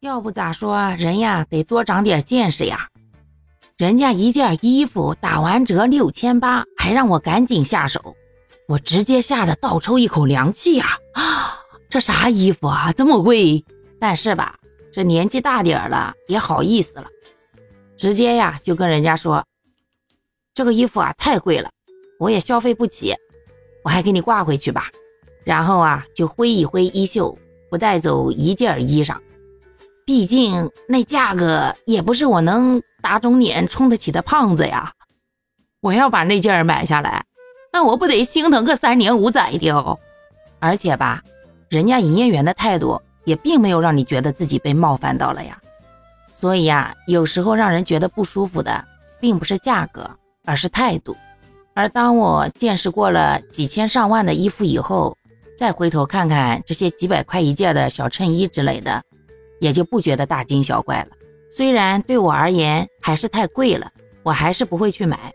要不咋说人呀得多长点见识呀？人家一件衣服打完折六千八，还让我赶紧下手，我直接吓得倒抽一口凉气呀！啊，这啥衣服啊，这么贵？但是吧，这年纪大点了也好意思了，直接呀就跟人家说，这个衣服啊太贵了，我也消费不起，我还给你挂回去吧。然后啊就挥一挥衣袖，不带走一件衣裳。毕竟那价格也不是我能打肿脸充得起的胖子呀！我要把那件买下来，那我不得心疼个三年五载的哦？而且吧，人家营业员的态度也并没有让你觉得自己被冒犯到了呀。所以呀，有时候让人觉得不舒服的，并不是价格，而是态度。而当我见识过了几千上万的衣服以后，再回头看看这些几百块一件的小衬衣之类的。也就不觉得大惊小怪了。虽然对我而言还是太贵了，我还是不会去买。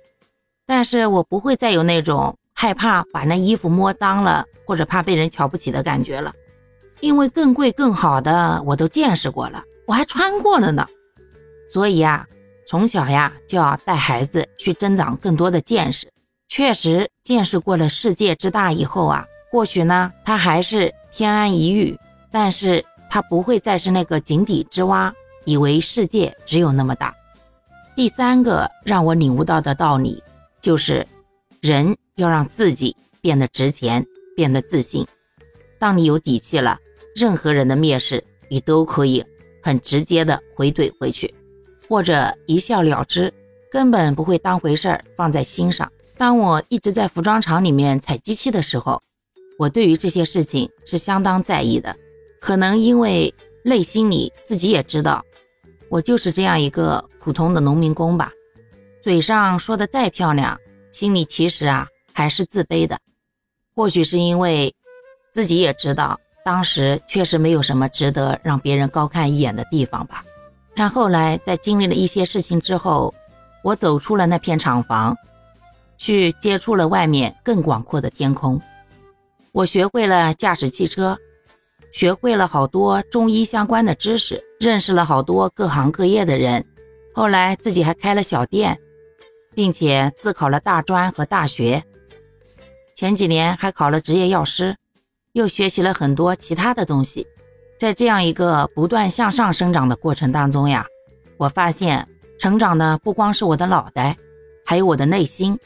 但是我不会再有那种害怕把那衣服摸脏了，或者怕被人瞧不起的感觉了。因为更贵更好的我都见识过了，我还穿过了呢。所以呀，从小呀就要带孩子去增长更多的见识。确实，见识过了世界之大以后啊，或许呢他还是偏安一隅，但是。他不会再是那个井底之蛙，以为世界只有那么大。第三个让我领悟到的道理，就是人要让自己变得值钱，变得自信。当你有底气了，任何人的蔑视，你都可以很直接的回怼回去，或者一笑了之，根本不会当回事儿放在心上。当我一直在服装厂里面踩机器的时候，我对于这些事情是相当在意的。可能因为内心里自己也知道，我就是这样一个普通的农民工吧。嘴上说的再漂亮，心里其实啊还是自卑的。或许是因为自己也知道，当时确实没有什么值得让别人高看一眼的地方吧。但后来在经历了一些事情之后，我走出了那片厂房，去接触了外面更广阔的天空。我学会了驾驶汽车。学会了好多中医相关的知识，认识了好多各行各业的人，后来自己还开了小店，并且自考了大专和大学。前几年还考了执业药师，又学习了很多其他的东西。在这样一个不断向上生长的过程当中呀，我发现成长的不光是我的脑袋，还有我的内心。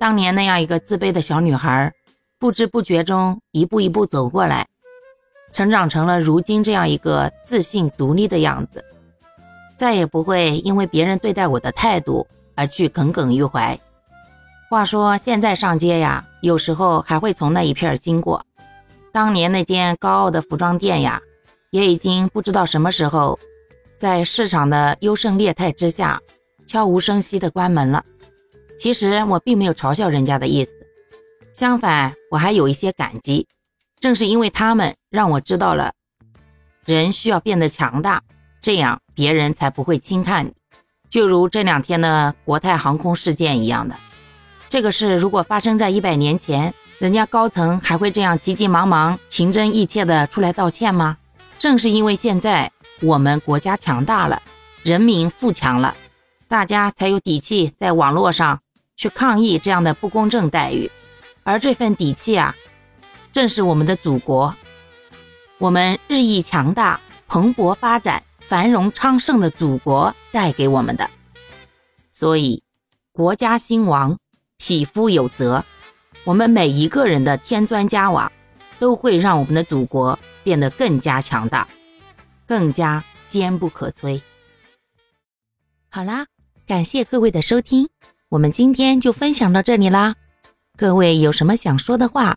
当年那样一个自卑的小女孩，不知不觉中一步一步走过来。成长成了如今这样一个自信独立的样子，再也不会因为别人对待我的态度而去耿耿于怀。话说现在上街呀，有时候还会从那一片经过。当年那间高傲的服装店呀，也已经不知道什么时候，在市场的优胜劣汰之下，悄无声息地关门了。其实我并没有嘲笑人家的意思，相反，我还有一些感激。正是因为他们让我知道了，人需要变得强大，这样别人才不会轻看你。就如这两天的国泰航空事件一样的，这个事如果发生在一百年前，人家高层还会这样急急忙忙、情真意切的出来道歉吗？正是因为现在我们国家强大了，人民富强了，大家才有底气在网络上去抗议这样的不公正待遇，而这份底气啊。正是我们的祖国，我们日益强大、蓬勃发展、繁荣昌盛的祖国带给我们的。所以，国家兴亡，匹夫有责。我们每一个人的添砖加瓦，都会让我们的祖国变得更加强大，更加坚不可摧。好啦，感谢各位的收听，我们今天就分享到这里啦。各位有什么想说的话？